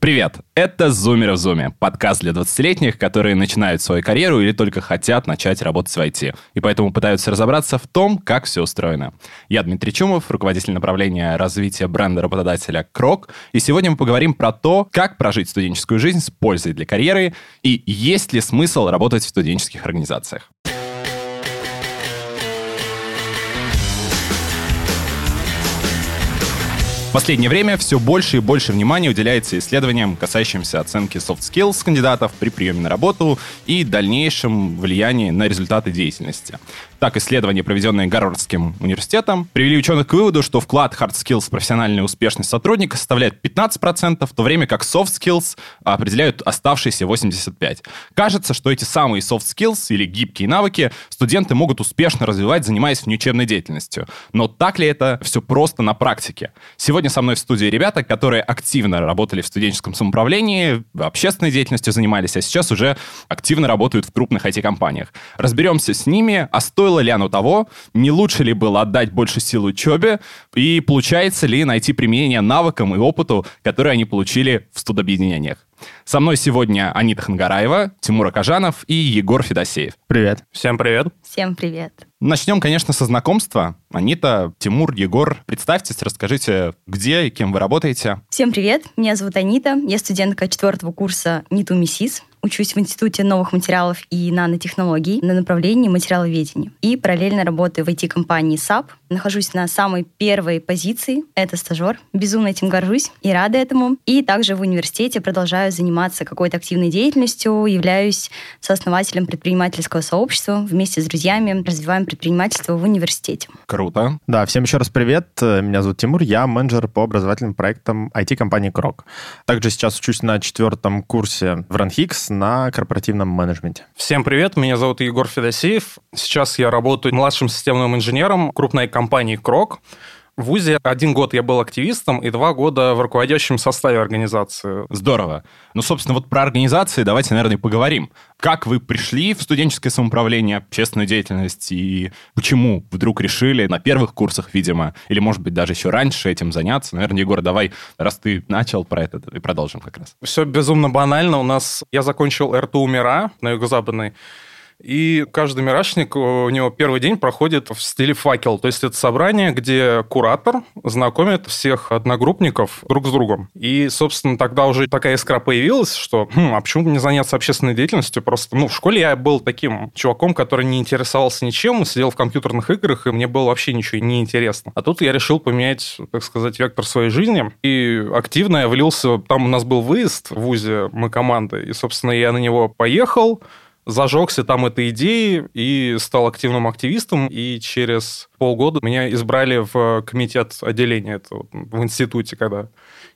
Привет! Это «Зумеры в Зуме» — подкаст для 20-летних, которые начинают свою карьеру или только хотят начать работать в IT, и поэтому пытаются разобраться в том, как все устроено. Я Дмитрий Чумов, руководитель направления развития бренда работодателя «Крок», и сегодня мы поговорим про то, как прожить студенческую жизнь с пользой для карьеры и есть ли смысл работать в студенческих организациях. Последнее время все больше и больше внимания уделяется исследованиям, касающимся оценки soft skills кандидатов при приеме на работу и дальнейшем влиянии на результаты деятельности. Так, исследования, проведенные Гарвардским университетом, привели ученых к выводу, что вклад hard skills в профессиональную успешность сотрудника составляет 15%, в то время как soft skills определяют оставшиеся 85%. Кажется, что эти самые soft skills или гибкие навыки студенты могут успешно развивать, занимаясь внеучебной деятельностью. Но так ли это все просто на практике? Сегодня со мной в студии ребята, которые активно работали в студенческом самоуправлении, общественной деятельностью занимались, а сейчас уже активно работают в крупных IT-компаниях. Разберемся с ними, а стоит стоило ли оно того, не лучше ли было отдать больше сил учебе, и получается ли найти применение навыкам и опыту, которые они получили в студобъединениях. Со мной сегодня Анита Хангараева, Тимур Акажанов и Егор Федосеев. Привет. Всем привет. Всем привет. Начнем, конечно, со знакомства. Анита, Тимур, Егор, представьтесь, расскажите, где и кем вы работаете. Всем привет, меня зовут Анита, я студентка четвертого курса НИТУ МИСИС. Учусь в Институте новых материалов и нанотехнологий на направлении материаловедения. И параллельно работаю в IT-компании SAP. Нахожусь на самой первой позиции. Это стажер. Безумно этим горжусь и рада этому. И также в университете продолжаю заниматься какой-то активной деятельностью. Являюсь сооснователем предпринимательского сообщества. Вместе с друзьями развиваем предпринимательство в университете. Круто. Да, всем еще раз привет. Меня зовут Тимур. Я менеджер по образовательным проектам IT-компании Крок. Также сейчас учусь на четвертом курсе в Ранхикс на корпоративном менеджменте. Всем привет, меня зовут Егор Федосеев. Сейчас я работаю младшим системным инженером крупной компании «Крок». В ВУЗе один год я был активистом и два года в руководящем составе организации. Здорово. Ну, собственно, вот про организации давайте, наверное, поговорим. Как вы пришли в студенческое самоуправление, общественную деятельность, и почему вдруг решили на первых курсах, видимо, или, может быть, даже еще раньше этим заняться? Наверное, Егор, давай, раз ты начал про это, и продолжим как раз. Все безумно банально. У нас... Я закончил РТУ МИРА на юго-западной и каждый мирашник, у него первый день проходит в стиле факел. То есть это собрание, где куратор знакомит всех одногруппников друг с другом. И, собственно, тогда уже такая искра появилась, что хм, а почему не заняться общественной деятельностью? Просто, ну, в школе я был таким чуваком, который не интересовался ничем, сидел в компьютерных играх, и мне было вообще ничего не интересно. А тут я решил поменять, так сказать, вектор своей жизни. И активно я влился... Там у нас был выезд в ВУЗе, мы команда, и, собственно, я на него поехал, зажегся там этой идеей и стал активным активистом, и через полгода меня избрали в комитет отделения это вот, в институте, когда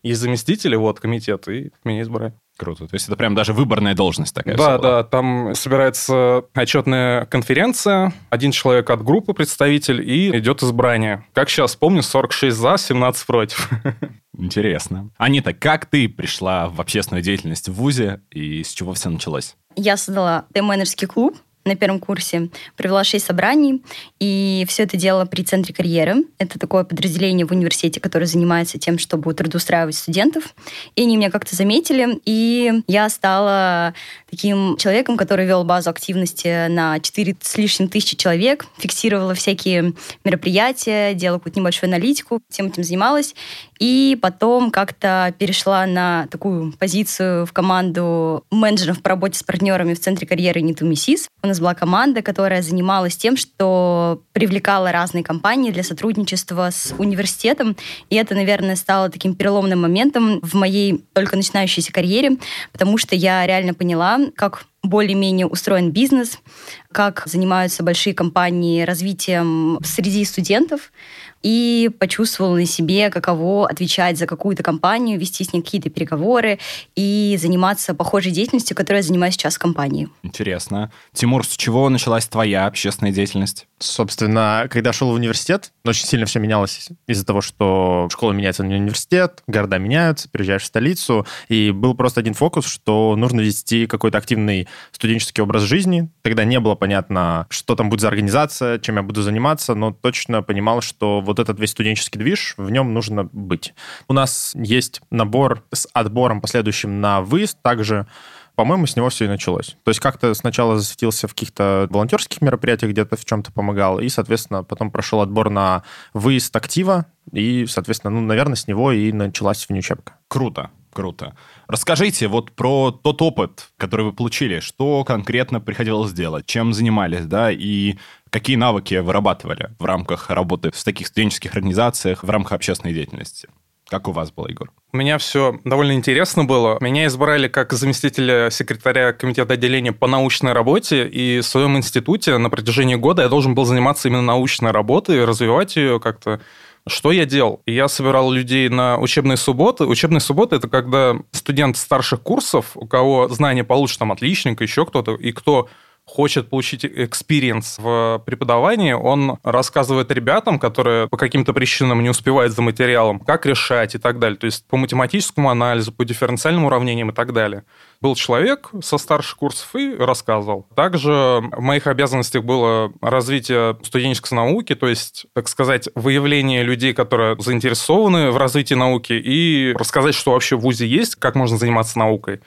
есть заместители, вот, комитет, и меня избрали. Круто. То есть это прям даже выборная должность такая. Да, да. Там собирается отчетная конференция, один человек от группы представитель, и идет избрание. Как сейчас помню, 46 за, 17 против. Интересно. Анита, как ты пришла в общественную деятельность в ВУЗе и с чего все началось? Я создала тайм-менеджерский клуб, на первом курсе провела шесть собраний, и все это делала при Центре карьеры. Это такое подразделение в университете, которое занимается тем, чтобы трудоустраивать студентов. И они меня как-то заметили, и я стала таким человеком, который вел базу активности на 4 с лишним тысячи человек, фиксировала всякие мероприятия, делала какую-то небольшую аналитику, всем этим занималась. И потом как-то перешла на такую позицию в команду менеджеров по работе с партнерами в Центре карьеры Нитумисис. У нас была команда, которая занималась тем, что привлекала разные компании для сотрудничества с университетом. И это, наверное, стало таким переломным моментом в моей только начинающейся карьере, потому что я реально поняла, как более-менее устроен бизнес, как занимаются большие компании развитием среди студентов, и почувствовала на себе, каково отвечать за какую-то компанию, вести с ней какие-то переговоры и заниматься похожей деятельностью, которой я занимаюсь сейчас в компании. Интересно. Тимур, с чего началась твоя общественная деятельность? Собственно, когда шел в университет, очень сильно все менялось из-за того, что школа меняется на университет, города меняются, приезжаешь в столицу, и был просто один фокус, что нужно вести какой-то активный студенческий образ жизни. Тогда не было понятно, что там будет за организация, чем я буду заниматься, но точно понимал, что вот этот весь студенческий движ, в нем нужно быть. У нас есть набор с отбором последующим на выезд, также по-моему, с него все и началось. То есть как-то сначала засветился в каких-то волонтерских мероприятиях, где-то в чем-то помогал, и, соответственно, потом прошел отбор на выезд актива, и, соответственно, ну, наверное, с него и началась внеучебка. Круто. Круто. Расскажите вот про тот опыт, который вы получили. Что конкретно приходилось делать? Чем занимались, да? И какие навыки вырабатывали в рамках работы в таких студенческих организациях, в рамках общественной деятельности? Как у вас было, Егор? У меня все довольно интересно было. Меня избрали как заместителя секретаря комитета отделения по научной работе, и в своем институте на протяжении года я должен был заниматься именно научной работой, развивать ее как-то что я делал? Я собирал людей на учебные субботы. Учебные субботы – это когда студент старших курсов, у кого знания получше, там, отличник, еще кто-то, и кто хочет получить experience в преподавании, он рассказывает ребятам, которые по каким-то причинам не успевают за материалом, как решать и так далее. То есть по математическому анализу, по дифференциальным уравнениям и так далее. Был человек со старших курсов и рассказывал. Также в моих обязанностях было развитие студенческой науки, то есть, так сказать, выявление людей, которые заинтересованы в развитии науки, и рассказать, что вообще в ВУЗе есть, как можно заниматься наукой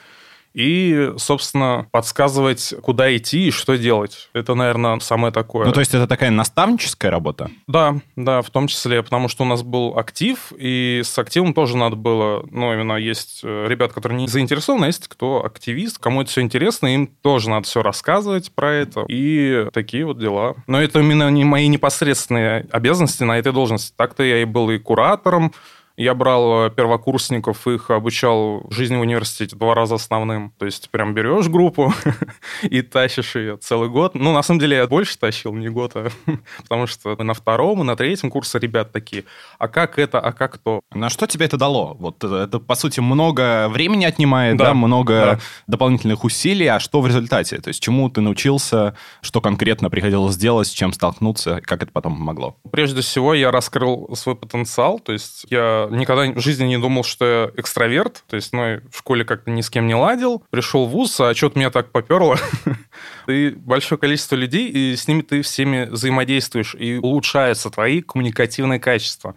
и, собственно, подсказывать, куда идти и что делать. Это, наверное, самое такое. Ну, то есть это такая наставническая работа? Да, да, в том числе, потому что у нас был актив, и с активом тоже надо было, ну, именно есть э, ребят, которые не заинтересованы, а есть кто активист, кому это все интересно, им тоже надо все рассказывать про это, и такие вот дела. Но это именно не мои непосредственные обязанности на этой должности. Так-то я и был и куратором, я брал э, первокурсников, их обучал жизни в университете два раза основным. То есть прям берешь группу и тащишь ее целый год. Ну, на самом деле, я больше тащил, не год, а потому что на втором и на третьем курсе ребят такие, а как это, а как то. На что тебе это дало? Вот это, это по сути, много времени отнимает, да, да много да. дополнительных усилий, а что в результате? То есть чему ты научился, что конкретно приходилось сделать, с чем столкнуться, как это потом помогло? Прежде всего, я раскрыл свой потенциал, то есть я никогда в жизни не думал, что я экстраверт. То есть, ну, в школе как-то ни с кем не ладил. Пришел в ВУЗ, а что-то меня так поперло. Ты большое количество людей, и с ними ты всеми взаимодействуешь, и улучшаются твои коммуникативные качества.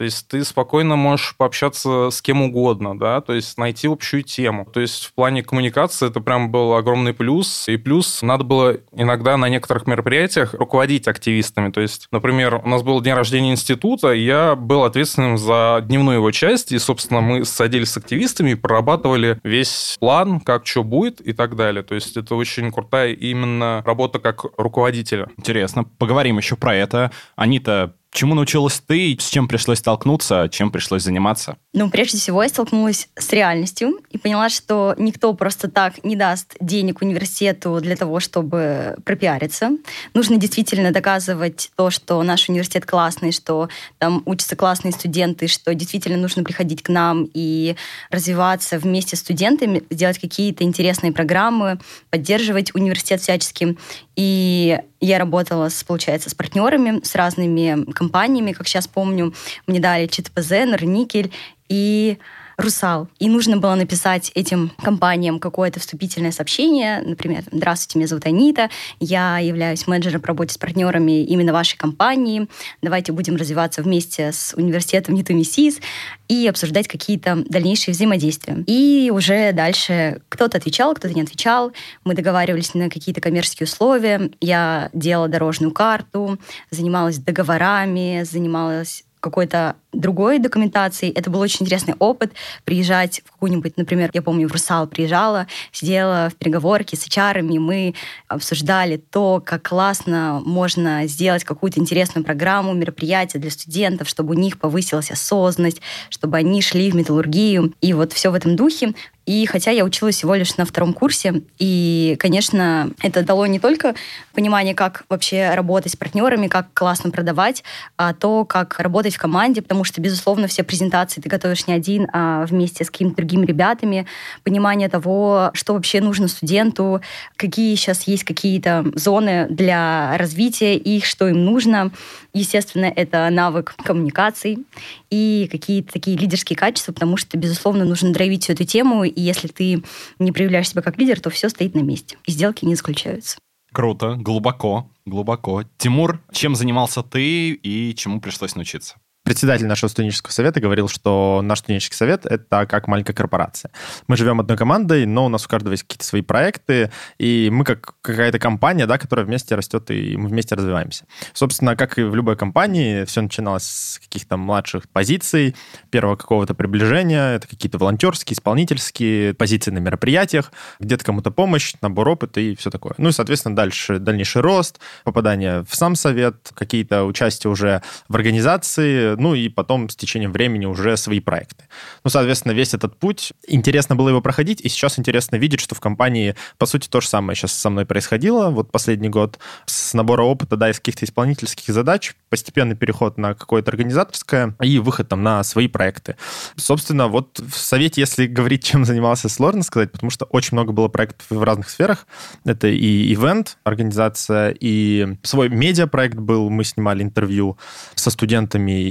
То есть ты спокойно можешь пообщаться с кем угодно, да, то есть найти общую тему. То есть в плане коммуникации это прям был огромный плюс. И плюс надо было иногда на некоторых мероприятиях руководить активистами. То есть, например, у нас был день рождения института, и я был ответственным за дневную его часть, и, собственно, мы садились с активистами и прорабатывали весь план, как что будет и так далее. То есть это очень крутая именно работа как руководителя. Интересно. Поговорим еще про это. Анита Чему научилась ты, с чем пришлось столкнуться, чем пришлось заниматься? Ну, прежде всего, я столкнулась с реальностью и поняла, что никто просто так не даст денег университету для того, чтобы пропиариться. Нужно действительно доказывать то, что наш университет классный, что там учатся классные студенты, что действительно нужно приходить к нам и развиваться вместе с студентами, делать какие-то интересные программы, поддерживать университет всячески. И я работала, с, получается, с партнерами, с разными компаниями. Как сейчас помню, мне дали ЧТПЗ, Норникель и «Русал». И нужно было написать этим компаниям какое-то вступительное сообщение, например, «Здравствуйте, меня зовут Анита, я являюсь менеджером по работе с партнерами именно вашей компании, давайте будем развиваться вместе с университетом НИТУ-МИСИС и обсуждать какие-то дальнейшие взаимодействия». И уже дальше кто-то отвечал, кто-то не отвечал, мы договаривались на какие-то коммерческие условия, я делала дорожную карту, занималась договорами, занималась какой-то другой документации. Это был очень интересный опыт приезжать в какую-нибудь, например, я помню, в Русал приезжала, сидела в переговорке с HR, мы обсуждали то, как классно можно сделать какую-то интересную программу, мероприятие для студентов, чтобы у них повысилась осознанность, чтобы они шли в металлургию. И вот все в этом духе. И хотя я училась всего лишь на втором курсе, и, конечно, это дало не только понимание, как вообще работать с партнерами, как классно продавать, а то, как работать в команде, потому что, безусловно, все презентации ты готовишь не один, а вместе с какими-то другими ребятами, понимание того, что вообще нужно студенту, какие сейчас есть какие-то зоны для развития их, что им нужно. Естественно, это навык коммуникаций и какие-то такие лидерские качества, потому что, безусловно, нужно драйвить всю эту тему, и если ты не проявляешь себя как лидер, то все стоит на месте, и сделки не исключаются. Круто, глубоко, глубоко. Тимур, чем занимался ты и чему пришлось научиться? Председатель нашего студенческого совета говорил, что наш студенческий совет — это как маленькая корпорация. Мы живем одной командой, но у нас у каждого есть какие-то свои проекты, и мы как какая-то компания, да, которая вместе растет, и мы вместе развиваемся. Собственно, как и в любой компании, все начиналось с каких-то младших позиций, первого какого-то приближения, это какие-то волонтерские, исполнительские позиции на мероприятиях, где-то кому-то помощь, набор опыта и все такое. Ну и, соответственно, дальше дальнейший рост, попадание в сам совет, какие-то участия уже в организации, ну и потом с течением времени уже свои проекты. Ну, соответственно, весь этот путь, интересно было его проходить, и сейчас интересно видеть, что в компании, по сути, то же самое сейчас со мной происходило, вот последний год, с набора опыта, да, из каких-то исполнительских задач, постепенный переход на какое-то организаторское и выход там на свои проекты. Собственно, вот в совете, если говорить, чем занимался, сложно сказать, потому что очень много было проектов в разных сферах. Это и ивент, организация, и свой медиапроект был, мы снимали интервью со студентами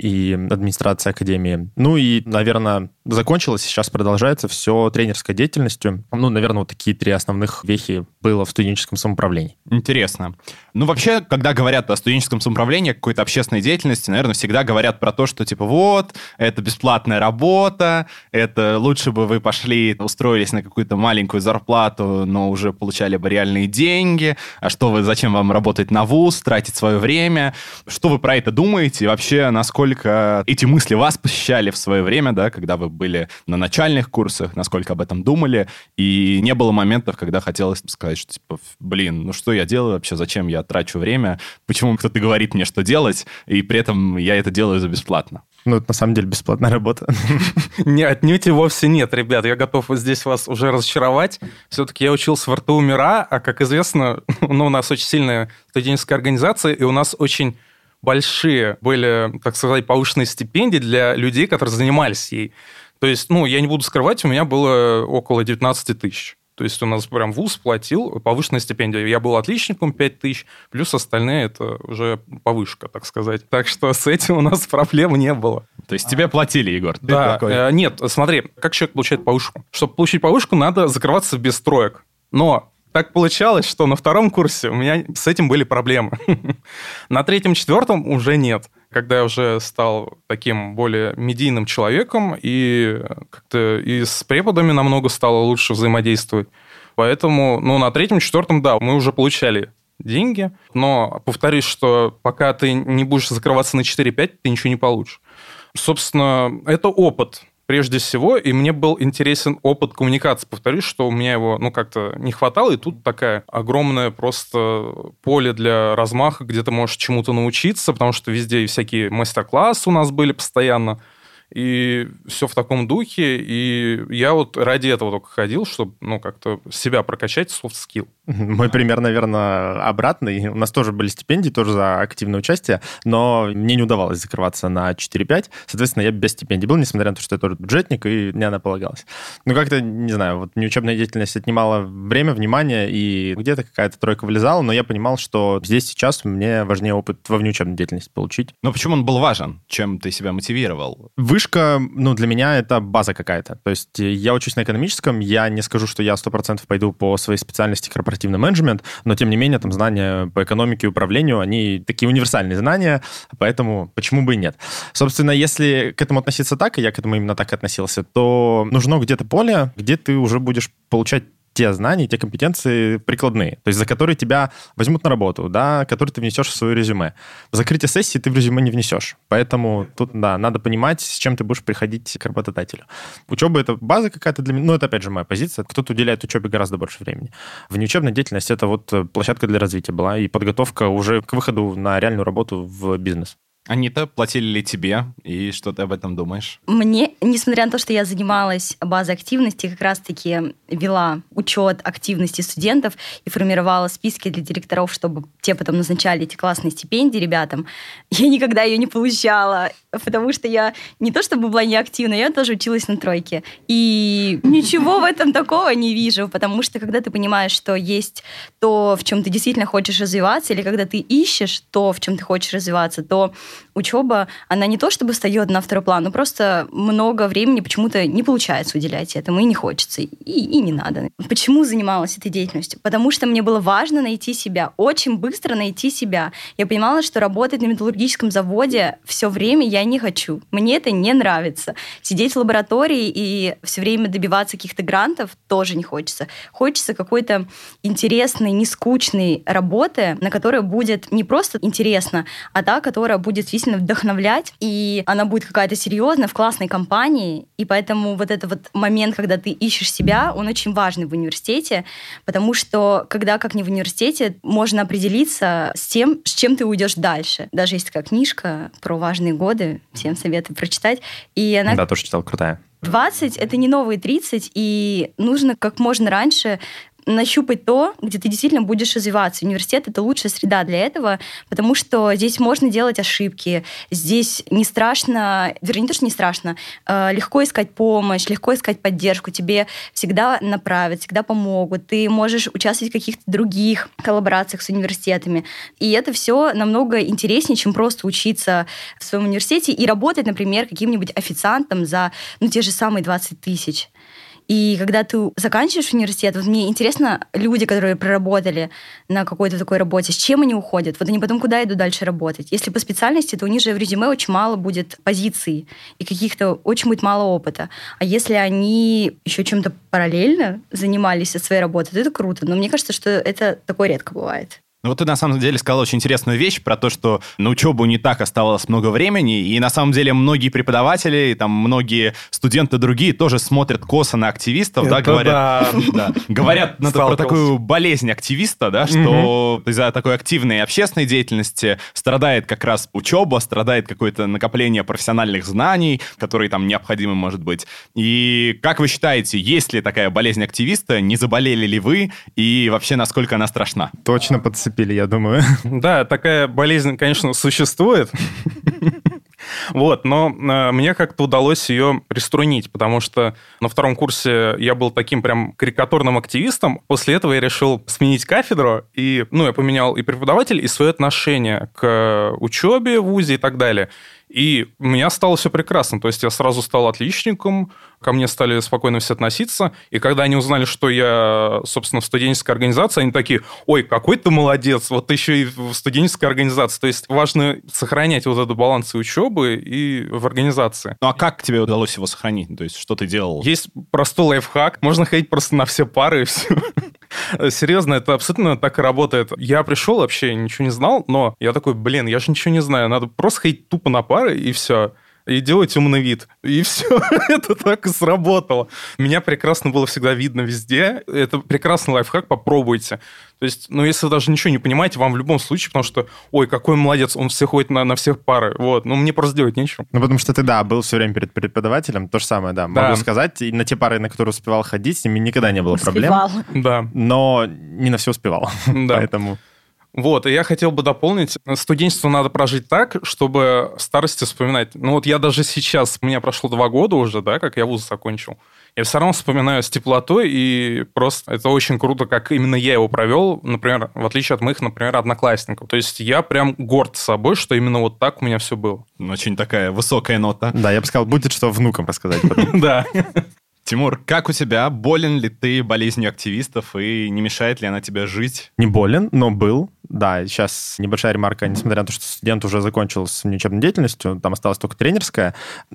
администрация Академии. Ну и, наверное, закончилось, сейчас продолжается все тренерской деятельностью. Ну, наверное, вот такие три основных вехи было в студенческом самоуправлении. Интересно. Ну, вообще, когда говорят о студенческом самоуправлении, какой-то общественной деятельности, наверное, всегда говорят про то, что, типа, вот, это бесплатная работа, это лучше бы вы пошли, устроились на какую-то маленькую зарплату, но уже получали бы реальные деньги, а что вы, зачем вам работать на ВУЗ, тратить свое время? Что вы про это думаете? И вообще, насколько эти мысли вас посещали в свое время, да, когда вы были на начальных курсах, насколько об этом думали, и не было моментов, когда хотелось сказать, что типа, блин, ну что я делаю вообще, зачем я трачу время, почему кто-то говорит мне, что делать, и при этом я это делаю за бесплатно. Ну, это на самом деле бесплатная работа. Не, отнюдь и вовсе нет, ребят. Я готов здесь вас уже разочаровать. Все-таки я учился в РТУ МИРА, а, как известно, ну, у нас очень сильная студенческая организация, и у нас очень большие были, так сказать, повышенные стипендии для людей, которые занимались ей. То есть, ну, я не буду скрывать, у меня было около 19 тысяч. То есть у нас прям ВУЗ платил повышенную стипендию. Я был отличником 5 тысяч, плюс остальные это уже повышка, так сказать. Так что с этим у нас проблем не было. То есть тебе платили, Егор? Да, такой... Э, нет, смотри, как человек получает повышку? Чтобы получить повышку, надо закрываться без строек. Но так получалось, что на втором курсе у меня с этим были проблемы. на третьем-четвертом уже нет когда я уже стал таким более медийным человеком, и как-то и с преподами намного стало лучше взаимодействовать. Поэтому, ну, на третьем, четвертом, да, мы уже получали деньги, но повторюсь, что пока ты не будешь закрываться на 4-5, ты ничего не получишь. Собственно, это опыт прежде всего, и мне был интересен опыт коммуникации. Повторюсь, что у меня его, ну, как-то не хватало, и тут такая огромное просто поле для размаха, где ты можешь чему-то научиться, потому что везде всякие мастер-классы у нас были постоянно, и все в таком духе, и я вот ради этого только ходил, чтобы, ну, как-то себя прокачать, soft skill. Мой пример, наверное, обратный. У нас тоже были стипендии, тоже за активное участие, но мне не удавалось закрываться на 4-5. Соответственно, я без стипендий был, несмотря на то, что я тоже бюджетник, и мне она полагалась. Ну, как-то, не знаю, вот неучебная деятельность отнимала время, внимание, и где-то какая-то тройка вылезала, но я понимал, что здесь сейчас мне важнее опыт во внеучебной деятельности получить. Но почему он был важен? Чем ты себя мотивировал? Вышка, ну, для меня это база какая-то. То есть я учусь на экономическом, я не скажу, что я 100% пойду по своей специальности корпоративный менеджмент, но тем не менее там знания по экономике и управлению, они такие универсальные знания, поэтому почему бы и нет. Собственно, если к этому относиться так, и я к этому именно так относился, то нужно где-то поле, где ты уже будешь получать те знания, те компетенции прикладные, то есть за которые тебя возьмут на работу, да, которые ты внесешь в свое резюме. Закрытие сессии ты в резюме не внесешь, поэтому тут, да, надо понимать, с чем ты будешь приходить к работодателю. Учеба — это база какая-то для меня, ну, это, опять же, моя позиция. Кто-то уделяет учебе гораздо больше времени. Внеучебная деятельность — это вот площадка для развития была и подготовка уже к выходу на реальную работу в бизнес. Анита, платили ли тебе? И что ты об этом думаешь? Мне, несмотря на то, что я занималась базой активности, как раз-таки вела учет активности студентов и формировала списки для директоров, чтобы те потом назначали эти классные стипендии ребятам, я никогда ее не получала, потому что я не то чтобы была неактивна, я тоже училась на тройке. И ничего в этом такого не вижу, потому что когда ты понимаешь, что есть то, в чем ты действительно хочешь развиваться, или когда ты ищешь то, в чем ты хочешь развиваться, то учеба, она не то чтобы встает на второй план, но просто много времени почему-то не получается уделять этому, и не хочется, и, и не надо. Почему занималась этой деятельностью? Потому что мне было важно найти себя, очень быстро найти себя. Я понимала, что работать на металлургическом заводе все время я не хочу. Мне это не нравится. Сидеть в лаборатории и все время добиваться каких-то грантов тоже не хочется. Хочется какой-то интересной, нескучной работы, на которой будет не просто интересно, а та, которая будет действительно вдохновлять, и она будет какая-то серьезная, в классной компании, и поэтому вот этот вот момент, когда ты ищешь себя, он очень важный в университете, потому что когда, как не в университете, можно определиться с тем, с чем ты уйдешь дальше. Даже есть такая книжка про важные годы, всем советую прочитать. И она... Да, тоже читал, крутая. 20 — это не новые 30, и нужно как можно раньше нащупать то, где ты действительно будешь развиваться. Университет — это лучшая среда для этого, потому что здесь можно делать ошибки, здесь не страшно, вернее, не то, что не страшно, э, легко искать помощь, легко искать поддержку, тебе всегда направят, всегда помогут, ты можешь участвовать в каких-то других коллаборациях с университетами. И это все намного интереснее, чем просто учиться в своем университете и работать, например, каким-нибудь официантом за ну, те же самые 20 тысяч. И когда ты заканчиваешь университет, вот мне интересно, люди, которые проработали на какой-то такой работе, с чем они уходят? Вот они потом куда идут дальше работать? Если по специальности, то у них же в резюме очень мало будет позиций и каких-то очень будет мало опыта. А если они еще чем-то параллельно занимались от своей работы, то это круто. Но мне кажется, что это такое редко бывает. Ну, вот ты на самом деле сказал очень интересную вещь про то, что на учебу не так оставалось много времени, и на самом деле многие преподаватели, и там многие студенты другие тоже смотрят косо на активистов, Это да, говорят, да. да, говорят на- про такую болезнь активиста, да, что из-за такой активной общественной деятельности страдает как раз учеба, страдает какое-то накопление профессиональных знаний, которые там необходимы, может быть. И как вы считаете, есть ли такая болезнь активиста, не заболели ли вы, и вообще насколько она страшна? Точно подцепили, я думаю. Да, такая болезнь, конечно, существует. Вот, но э, мне как-то удалось ее приструнить, потому что на втором курсе я был таким прям карикатурным активистом. После этого я решил сменить кафедру, и, ну, я поменял и преподаватель, и свое отношение к учебе в ВУЗе и так далее. И у меня стало все прекрасно. То есть я сразу стал отличником, ко мне стали спокойно все относиться. И когда они узнали, что я, собственно, в студенческой организации, они такие, ой, какой ты молодец, вот ты еще и в студенческой организации. То есть важно сохранять вот этот баланс и учебы, и в организации. Ну а как тебе удалось его сохранить? То есть что ты делал? Есть простой лайфхак. Можно ходить просто на все пары и все. Серьезно, это абсолютно так и работает. Я пришел, вообще ничего не знал, но я такой, блин, я же ничего не знаю, надо просто ходить тупо на пары, и все и делать умный вид. И все, это так и сработало. Меня прекрасно было всегда видно везде. Это прекрасный лайфхак, попробуйте. То есть, ну, если вы даже ничего не понимаете, вам в любом случае, потому что, ой, какой молодец, он все ходит на, на всех пары. Вот, ну, мне просто делать нечего. Ну, потому что ты, да, был все время перед преподавателем, то же самое, да, Да. могу сказать. И на те пары, на которые успевал ходить, с ними никогда не было проблем. Успевала. Да, Но не на все успевал. да. Поэтому... Вот, и я хотел бы дополнить, студенчество надо прожить так, чтобы в старости вспоминать. Ну вот я даже сейчас, у меня прошло два года уже, да, как я вуз закончил, я все равно вспоминаю с теплотой, и просто это очень круто, как именно я его провел, например, в отличие от моих, например, одноклассников. То есть я прям горд собой, что именно вот так у меня все было. Очень такая высокая нота. Да, я бы сказал, будет что внукам рассказать потом. Да. Тимур, как у тебя? Болен ли ты болезнью активистов и не мешает ли она тебе жить? Не болен, но был. Да, сейчас небольшая ремарка, несмотря на то, что студент уже закончил с внеучебной деятельностью, там осталась только тренерская.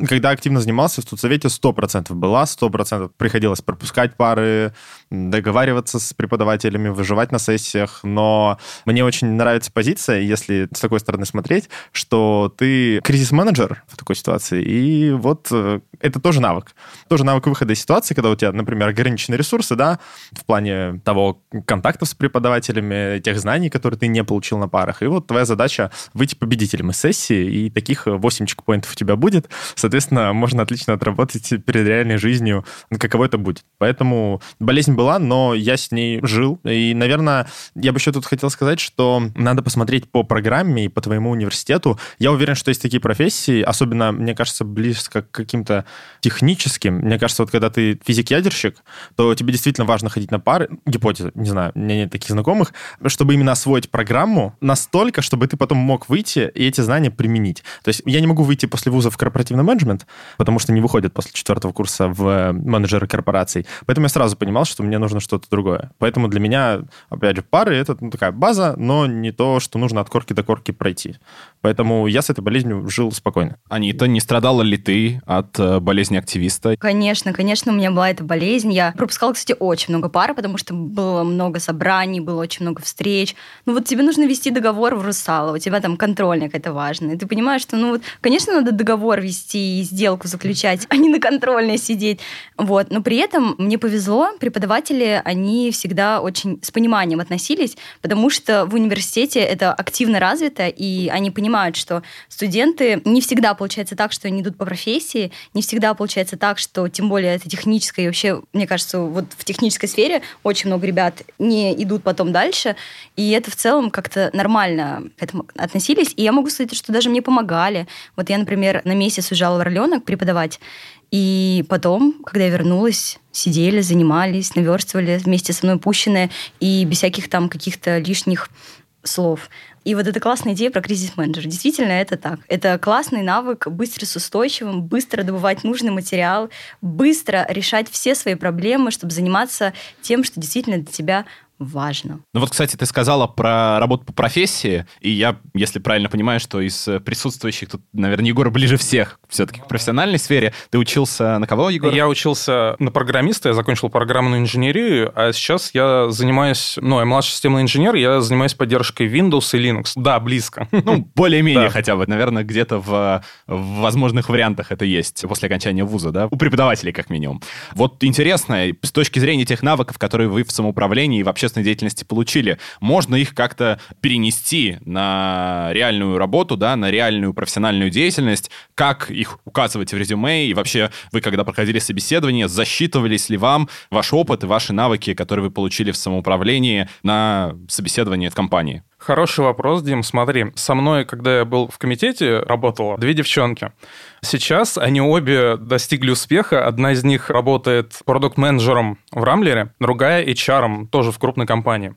Когда активно занимался, в студсовете 100% была, 100% приходилось пропускать пары, договариваться с преподавателями, выживать на сессиях, но мне очень нравится позиция, если с такой стороны смотреть, что ты кризис-менеджер в такой ситуации, и вот э, это тоже навык. Тоже навык выхода из ситуации, когда у тебя, например, ограничены ресурсы, да, в плане того контактов с преподавателями, тех знаний, которые ты не получил на парах. И вот твоя задача выйти победителем из сессии, и таких 8 чекпоинтов у тебя будет. Соответственно, можно отлично отработать перед реальной жизнью, каково это будет. Поэтому болезнь была, но я с ней жил. И, наверное, я бы еще тут хотел сказать, что надо посмотреть по программе и по твоему университету. Я уверен, что есть такие профессии, особенно, мне кажется, близко к каким-то техническим. Мне кажется, вот когда ты физик-ядерщик, то тебе действительно важно ходить на пары, гипотеза, не знаю, у меня нет таких знакомых, чтобы именно освоить программу настолько, чтобы ты потом мог выйти и эти знания применить. То есть я не могу выйти после вуза в корпоративный менеджмент, потому что не выходят после четвертого курса в менеджеры корпораций. Поэтому я сразу понимал, что мне нужно что-то другое. Поэтому для меня, опять же, пары — это ну, такая база, но не то, что нужно от корки до корки пройти. Поэтому я с этой болезнью жил спокойно. Анита, не страдала ли ты от э, болезни активиста? Конечно, конечно, у меня была эта болезнь. Я пропускала, кстати, очень много пар, потому что было много собраний, было очень много встреч. Ну вот тебе нужно вести договор в Русало, у тебя там контрольник, это важно. И ты понимаешь, что, ну вот, конечно, надо договор вести и сделку заключать, а не на контрольной сидеть. Вот. Но при этом мне повезло, преподаватели, они всегда очень с пониманием относились, потому что в университете это активно развито, и они понимают, что студенты не всегда получается так, что они идут по профессии, не всегда получается так, что тем более это техническое, и вообще, мне кажется, вот в технической сфере очень много ребят не идут потом дальше, и это в целом как-то нормально к этому относились, и я могу сказать, что даже мне помогали. Вот я, например, на месяц уезжала в Орленок преподавать, и потом, когда я вернулась, сидели, занимались, наверстывали вместе со мной пущенное, и без всяких там каких-то лишних слов. И вот эта классная идея про кризис-менеджер. Действительно, это так. Это классный навык быть устойчивым, быстро добывать нужный материал, быстро решать все свои проблемы, чтобы заниматься тем, что действительно для тебя важно. Ну вот, кстати, ты сказала про работу по профессии, и я, если правильно понимаю, что из присутствующих тут, наверное, Егор ближе всех все-таки к профессиональной сфере. Ты учился на кого, Егор? Я учился на программиста, я закончил программную инженерию, а сейчас я занимаюсь, ну, я младший системный инженер, я занимаюсь поддержкой Windows и Linux. Да, близко. Ну, более-менее хотя бы, наверное, где-то в, в возможных вариантах это есть после окончания вуза, да, у преподавателей как минимум. Вот интересно, с точки зрения тех навыков, которые вы в самоуправлении и вообще общественной деятельности получили, можно их как-то перенести на реальную работу, да, на реальную профессиональную деятельность, как их указывать в резюме, и вообще вы, когда проходили собеседование, засчитывались ли вам ваш опыт и ваши навыки, которые вы получили в самоуправлении на собеседовании в компании? Хороший вопрос, Дим. Смотри, со мной, когда я был в комитете, работало две девчонки. Сейчас они обе достигли успеха. Одна из них работает продукт-менеджером в Рамблере, другая HR, тоже в крупной компании.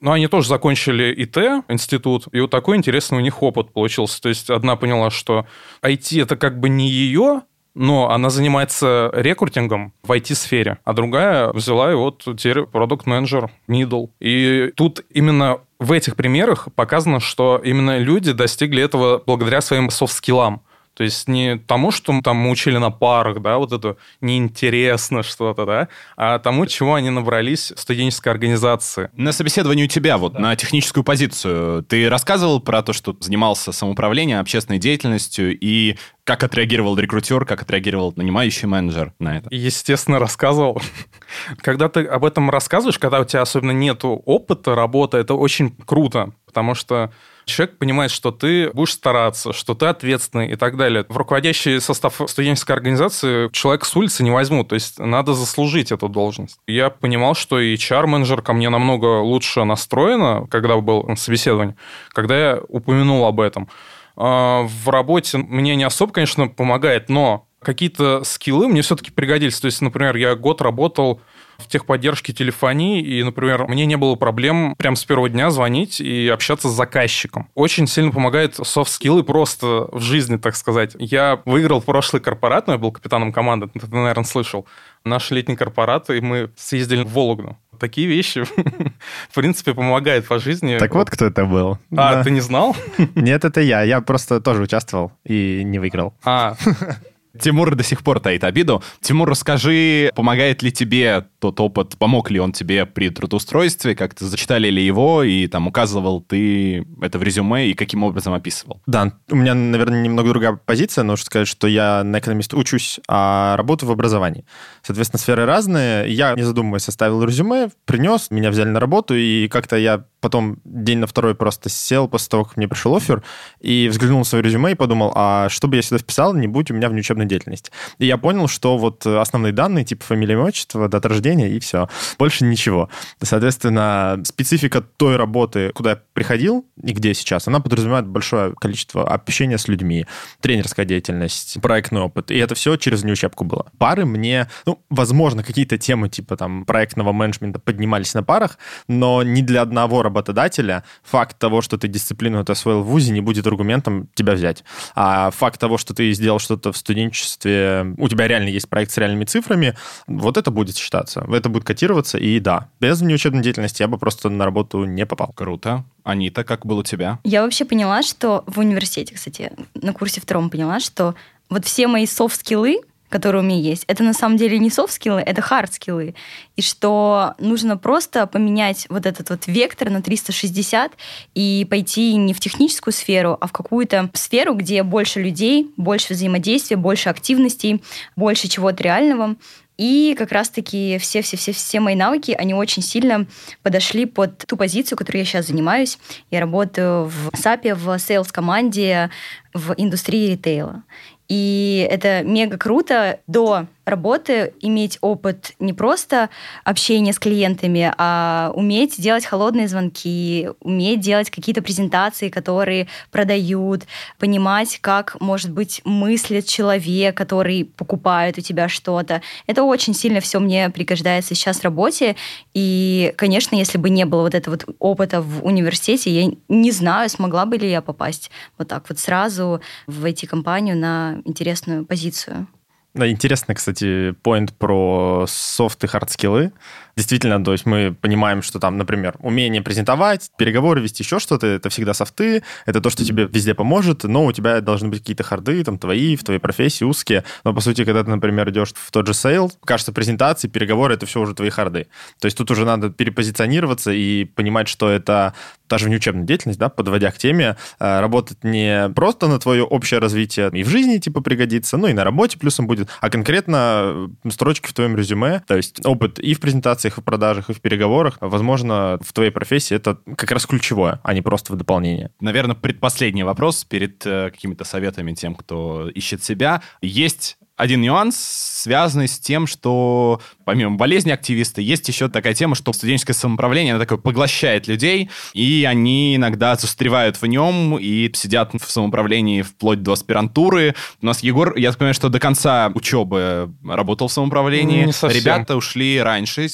Но они тоже закончили ИТ, институт, и вот такой интересный у них опыт получился. То есть одна поняла, что IT это как бы не ее, но она занимается рекрутингом в IT-сфере, а другая взяла и вот теперь продукт-менеджер middle. И тут именно в этих примерах показано, что именно люди достигли этого благодаря своим софт-скиллам. То есть не тому, что там мы учили на парах, да, вот это неинтересно что-то, да, а тому, чего они набрались в студенческой организации. На собеседовании у тебя, вот, да. на техническую позицию, ты рассказывал про то, что занимался самоуправлением, общественной деятельностью, и как отреагировал рекрутер, как отреагировал нанимающий менеджер на это? Естественно, рассказывал. Когда ты об этом рассказываешь, когда у тебя особенно нет опыта работы, это очень круто, потому что человек понимает, что ты будешь стараться, что ты ответственный и так далее. В руководящий состав студенческой организации человек с улицы не возьмут, то есть надо заслужить эту должность. Я понимал, что и HR-менеджер ко мне намного лучше настроена, когда был собеседование, когда я упомянул об этом. А, в работе мне не особо, конечно, помогает, но какие-то скиллы мне все-таки пригодились. То есть, например, я год работал в техподдержке телефонии, и, например, мне не было проблем прям с первого дня звонить и общаться с заказчиком. Очень сильно помогает софт-скиллы просто в жизни, так сказать. Я выиграл прошлый корпорат, но я был капитаном команды, ты, наверное, слышал. Наш летний корпорат, и мы съездили в Вологду. Такие вещи, в принципе, помогают по жизни. Так вот, кто это был. А, да. ты не знал? Нет, это я. Я просто тоже участвовал и не выиграл. А, Тимур до сих пор таит обиду. Тимур, расскажи, помогает ли тебе тот опыт, помог ли он тебе при трудоустройстве, как-то зачитали ли его, и там указывал ты это в резюме, и каким образом описывал? Да, у меня, наверное, немного другая позиция, нужно сказать, что я на экономист учусь, а работаю в образовании. Соответственно, сферы разные. Я, не задумываясь, составил резюме, принес, меня взяли на работу, и как-то я потом день на второй просто сел после того, как мне пришел офер, и взглянул на свое резюме и подумал, а что бы я сюда вписал, не будь у меня внеучебной деятельности. И я понял, что вот основные данные, типа фамилия, отчество, дата рождения, и все. Больше ничего. Соответственно, специфика той работы, куда я приходил и где сейчас, она подразумевает большое количество общения с людьми, тренерская деятельность, проектный опыт. И это все через неучебку было. Пары мне, ну, возможно, какие-то темы типа там проектного менеджмента поднимались на парах, но не для одного работодателя факт того, что ты дисциплину это освоил в ВУЗе, не будет аргументом тебя взять. А факт того, что ты сделал что-то в студенчестве, у тебя реально есть проект с реальными цифрами, вот это будет считаться, это будет котироваться, и да, без внеучебной деятельности я бы просто на работу не попал. Круто. Анита, как было у тебя? Я вообще поняла, что в университете, кстати, на курсе втором поняла, что вот все мои софт-скиллы, которые у меня есть, это на самом деле не софт-скиллы, это хард-скиллы. И что нужно просто поменять вот этот вот вектор на 360 и пойти не в техническую сферу, а в какую-то сферу, где больше людей, больше взаимодействия, больше активностей, больше чего-то реального. И как раз-таки все-все-все-все мои навыки, они очень сильно подошли под ту позицию, которой я сейчас занимаюсь. Я работаю в SAP, в sales-команде в индустрии ритейла. И это мега круто до работы иметь опыт не просто общения с клиентами, а уметь делать холодные звонки, уметь делать какие-то презентации, которые продают, понимать, как, может быть, мыслит человек, который покупает у тебя что-то. Это очень сильно все мне пригождается сейчас в работе. И, конечно, если бы не было вот этого вот опыта в университете, я не знаю, смогла бы ли я попасть вот так вот сразу в IT-компанию на интересную позицию. Интересный, кстати, point про софт и hard skill ы. Действительно, то есть мы понимаем, что там, например, умение презентовать, переговоры вести, еще что-то, это всегда софты, это то, что тебе везде поможет, но у тебя должны быть какие-то hard ы, там, твои, в твоей профессии, узкие. Но, по сути, когда ты, например, идешь в тот же sale, кажется, презентации, переговоры, это все уже твои hard ы. То есть тут уже надо перепозиционироваться и понимать, что это даже внеучебная деятельность, да, подводя к теме, э, работать не просто на твое общее развитие и в жизни, типа, пригодится, ну и на работе плюсом будет, а конкретно строчки в твоем резюме, то есть опыт и в презентации, и в продажах, и в переговорах, возможно, в твоей профессии это как раз ключевое, а не просто в дополнение. Наверное, предпоследний вопрос перед э, какими-то советами тем, кто ищет себя. Есть один нюанс, связанный с тем, что помимо болезни активиста, есть еще такая тема, что студенческое самоуправление, оно такое поглощает людей, и они иногда застревают в нем и сидят в самоуправлении вплоть до аспирантуры. У нас Егор, я так понимаю, что до конца учебы работал в самоуправлении. Не совсем. Ребята ушли раньше,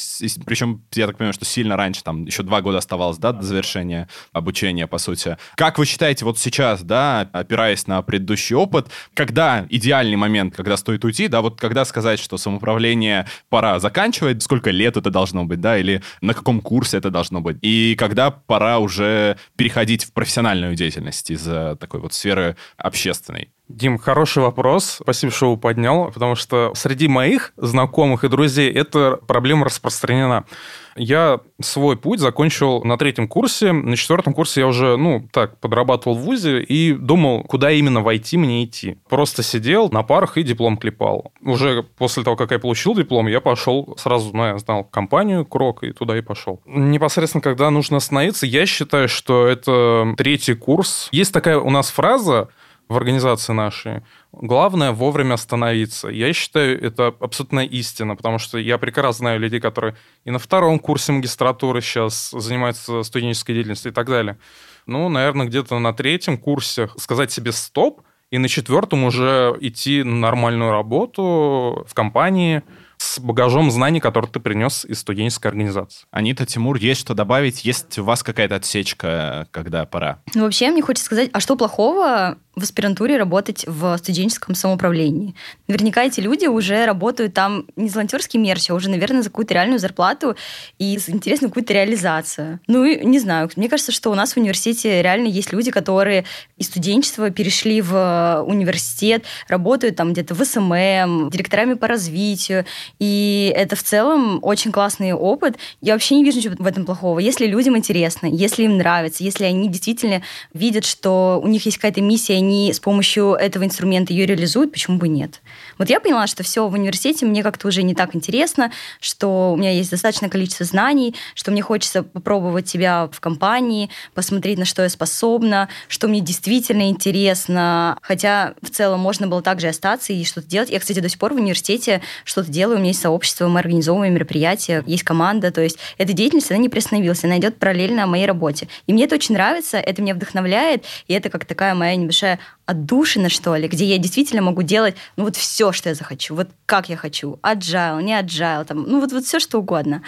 причем, я так понимаю, что сильно раньше, там еще два года оставалось, да, до завершения обучения, по сути. Как вы считаете, вот сейчас, да, опираясь на предыдущий опыт, когда идеальный момент, когда стоит стоит уйти, да, вот когда сказать, что самоуправление пора заканчивать, сколько лет это должно быть, да, или на каком курсе это должно быть, и когда пора уже переходить в профессиональную деятельность из такой вот сферы общественной. Дим, хороший вопрос. Спасибо, что его поднял, потому что среди моих знакомых и друзей эта проблема распространена. Я свой путь закончил на третьем курсе. На четвертом курсе я уже, ну, так, подрабатывал в ВУЗе и думал, куда именно войти мне идти. Просто сидел на парах и диплом клепал. Уже после того, как я получил диплом, я пошел сразу, ну, я знал компанию Крок, и туда и пошел. Непосредственно, когда нужно остановиться, я считаю, что это третий курс. Есть такая у нас фраза, в организации нашей. Главное вовремя остановиться. Я считаю, это абсолютная истина, потому что я прекрасно знаю людей, которые и на втором курсе магистратуры сейчас занимаются студенческой деятельностью и так далее. Ну, наверное, где-то на третьем курсе сказать себе «стоп», и на четвертом уже идти на нормальную работу в компании – с багажом знаний, который ты принес из студенческой организации. Анита, Тимур, есть что добавить? Есть у вас какая-то отсечка, когда пора? Ну, вообще, мне хочется сказать, а что плохого в аспирантуре работать в студенческом самоуправлении? Наверняка эти люди уже работают там не за волонтерский мерч, а уже, наверное, за какую-то реальную зарплату и интересную какую-то реализацию. Ну, и не знаю, мне кажется, что у нас в университете реально есть люди, которые из студенчества перешли в университет, работают там где-то в SMM, директорами по развитию, и это в целом очень классный опыт. Я вообще не вижу ничего в этом плохого. Если людям интересно, если им нравится, если они действительно видят, что у них есть какая-то миссия, они с помощью этого инструмента ее реализуют, почему бы нет? Вот я поняла, что все в университете мне как-то уже не так интересно, что у меня есть достаточное количество знаний, что мне хочется попробовать себя в компании, посмотреть, на что я способна, что мне действительно интересно. Хотя в целом можно было также остаться и что-то делать. Я, кстати, до сих пор в университете что-то делаю, у меня есть сообщество, мы организовываем мероприятия, есть команда, то есть эта деятельность, она не приостановилась, она идет параллельно моей работе. И мне это очень нравится, это меня вдохновляет, и это как такая моя небольшая отдушина, что ли, где я действительно могу делать, ну, вот все, что я захочу, вот как я хочу, agile, не agile, там, ну, вот, вот все, что угодно.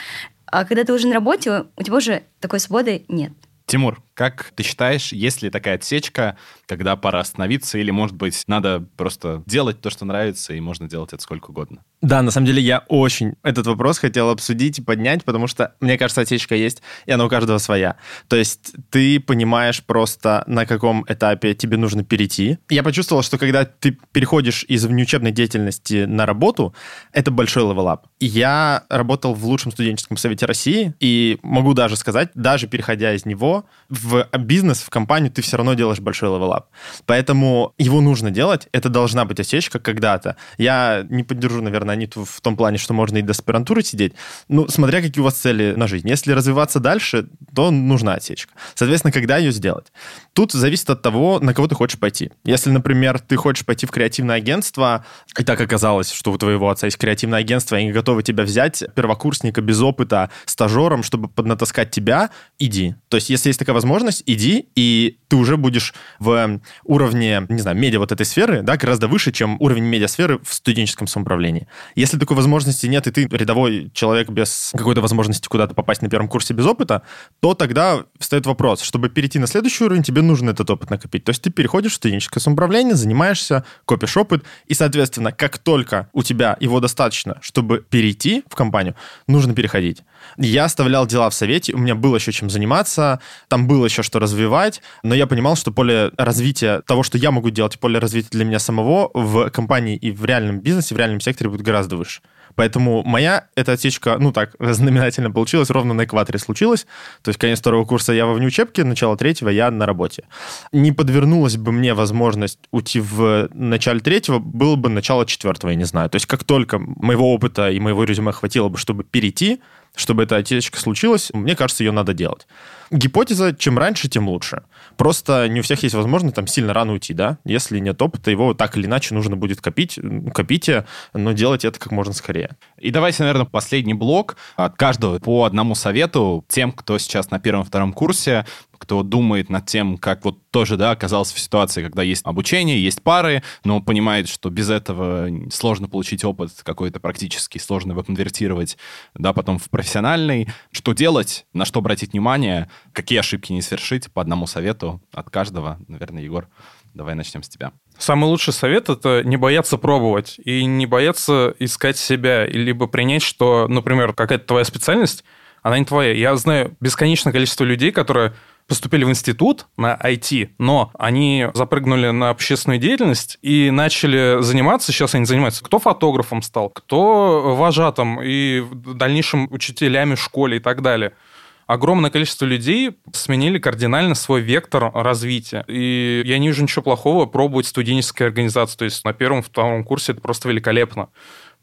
А когда ты уже на работе, у тебя уже такой свободы нет. Тимур, как ты считаешь, есть ли такая отсечка, когда пора остановиться, или, может быть, надо просто делать то, что нравится, и можно делать это сколько угодно? Да, на самом деле я очень этот вопрос хотел обсудить и поднять, потому что, мне кажется, отсечка есть, и она у каждого своя. То есть ты понимаешь просто, на каком этапе тебе нужно перейти. Я почувствовал, что когда ты переходишь из внеучебной деятельности на работу, это большой level up. Я работал в лучшем студенческом совете России, и могу даже сказать, даже переходя из него, в бизнес, в компанию ты все равно делаешь большой level up. Поэтому его нужно делать, это должна быть отсечка когда-то. Я не поддержу, наверное, Аниту в том плане, что можно и до аспирантуры сидеть, ну, смотря какие у вас цели на жизнь. Если развиваться дальше, то нужна отсечка. Соответственно, когда ее сделать? Тут зависит от того, на кого ты хочешь пойти. Если, например, ты хочешь пойти в креативное агентство, и так оказалось, что у твоего отца есть креативное агентство, и они готовы тебя взять, первокурсника без опыта, стажером, чтобы поднатаскать тебя, иди. То есть, если есть такая возможность, иди, и ты уже будешь в уровне, не знаю, медиа вот этой сферы, да, гораздо выше, чем уровень медиасферы в студенческом самоуправлении. Если такой возможности нет, и ты рядовой человек без какой-то возможности куда-то попасть на первом курсе без опыта, то тогда встает вопрос, чтобы перейти на следующий уровень, тебе нужно этот опыт накопить. То есть ты переходишь в студенческое самоуправление, занимаешься, копишь опыт, и, соответственно, как только у тебя его достаточно, чтобы перейти в компанию, нужно переходить. Я оставлял дела в совете, у меня было еще чем заниматься, там было еще что развивать, но я понимал, что поле развития того, что я могу делать, поле развития для меня самого в компании и в реальном бизнесе, в реальном секторе будет гораздо выше. Поэтому моя эта отсечка, ну так, знаменательно получилась, ровно на экваторе случилось. То есть конец второго курса я во внеучебке, начало третьего я на работе. Не подвернулась бы мне возможность уйти в начале третьего, было бы начало четвертого, я не знаю. То есть как только моего опыта и моего резюме хватило бы, чтобы перейти, чтобы эта отсечка случилась, мне кажется, ее надо делать. Гипотеза, чем раньше, тем лучше. Просто не у всех есть возможность там сильно рано уйти, да? Если нет опыта, его так или иначе нужно будет копить. Копите, но делайте это как можно скорее. И давайте, наверное, последний блок. От каждого по одному совету тем, кто сейчас на первом-втором курсе, кто думает над тем, как вот тоже, да, оказался в ситуации, когда есть обучение, есть пары, но понимает, что без этого сложно получить опыт какой-то практически, сложно его конвертировать, да, потом в профессиональный. Что делать, на что обратить внимание, какие ошибки не совершить по одному совету от каждого. Наверное, Егор, давай начнем с тебя. Самый лучший совет — это не бояться пробовать и не бояться искать себя, либо принять, что, например, какая-то твоя специальность, она не твоя. Я знаю бесконечное количество людей, которые поступили в институт на IT, но они запрыгнули на общественную деятельность и начали заниматься, сейчас они занимаются, кто фотографом стал, кто вожатым и в дальнейшем учителями в школе и так далее огромное количество людей сменили кардинально свой вектор развития. И я не вижу ничего плохого пробовать студенческие организации. То есть на первом, втором курсе это просто великолепно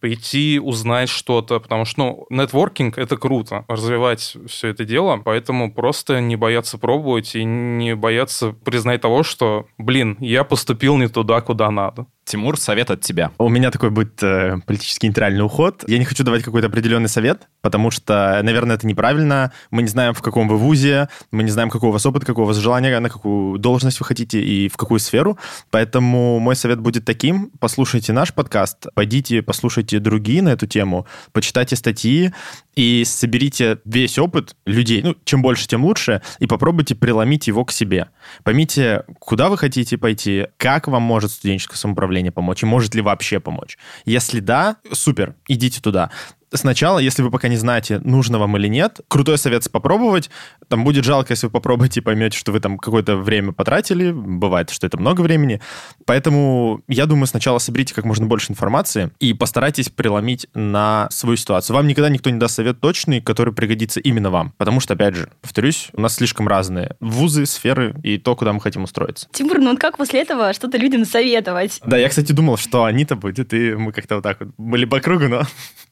прийти, узнать что-то, потому что, ну, нетворкинг — это круто, развивать все это дело, поэтому просто не бояться пробовать и не бояться признать того, что, блин, я поступил не туда, куда надо. Тимур, совет от тебя. У меня такой будет э, политический нейтральный уход. Я не хочу давать какой-то определенный совет, потому что, наверное, это неправильно. Мы не знаем, в каком вы вузе, мы не знаем, какой у вас опыт, какого у вас желания, на какую должность вы хотите и в какую сферу. Поэтому мой совет будет таким. Послушайте наш подкаст, пойдите, послушайте другие на эту тему, почитайте статьи и соберите весь опыт людей. Ну, чем больше, тем лучше, и попробуйте преломить его к себе. Поймите, куда вы хотите пойти, как вам может студенческое самоуправление помочь, и может ли вообще помочь. Если да, супер, идите туда Сначала, если вы пока не знаете, нужно вам или нет, крутой совет попробовать. Там будет жалко, если вы попробуете и поймете, что вы там какое-то время потратили. Бывает, что это много времени. Поэтому я думаю, сначала соберите как можно больше информации и постарайтесь преломить на свою ситуацию. Вам никогда никто не даст совет точный, который пригодится именно вам. Потому что, опять же, повторюсь, у нас слишком разные вузы, сферы и то, куда мы хотим устроиться. Тимур, ну вот как после этого что-то людям советовать? Да, я, кстати, думал, что Анита будет, и мы как-то вот так вот были по кругу, но...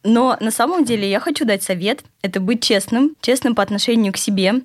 Но на самом деле я хочу дать совет. Это быть честным, честным по отношению к себе.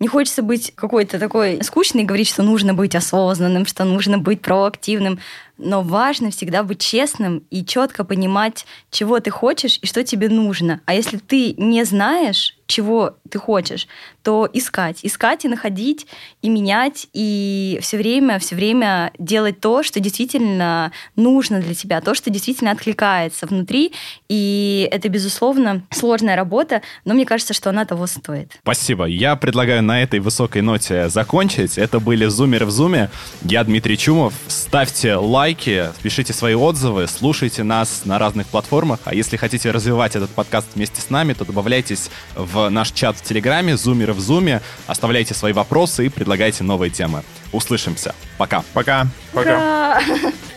Не хочется быть какой-то такой скучной и говорить, что нужно быть осознанным, что нужно быть проактивным. Но важно всегда быть честным и четко понимать, чего ты хочешь и что тебе нужно. А если ты не знаешь, чего ты хочешь, то искать, искать и находить, и менять, и все время, все время делать то, что действительно нужно для тебя, то, что действительно откликается внутри. И это, безусловно, сложная работа, но мне кажется, что она того стоит. Спасибо. Я предлагаю на этой высокой ноте закончить. Это были «Зумеры в Зуме». Я Дмитрий Чумов. Ставьте лайки, пишите свои отзывы, слушайте нас на разных платформах. А если хотите развивать этот подкаст вместе с нами, то добавляйтесь в наш чат в Телеграме, зумеры в Зуме. Оставляйте свои вопросы и предлагайте новые темы. Услышимся. Пока. Пока. Пока. Ура!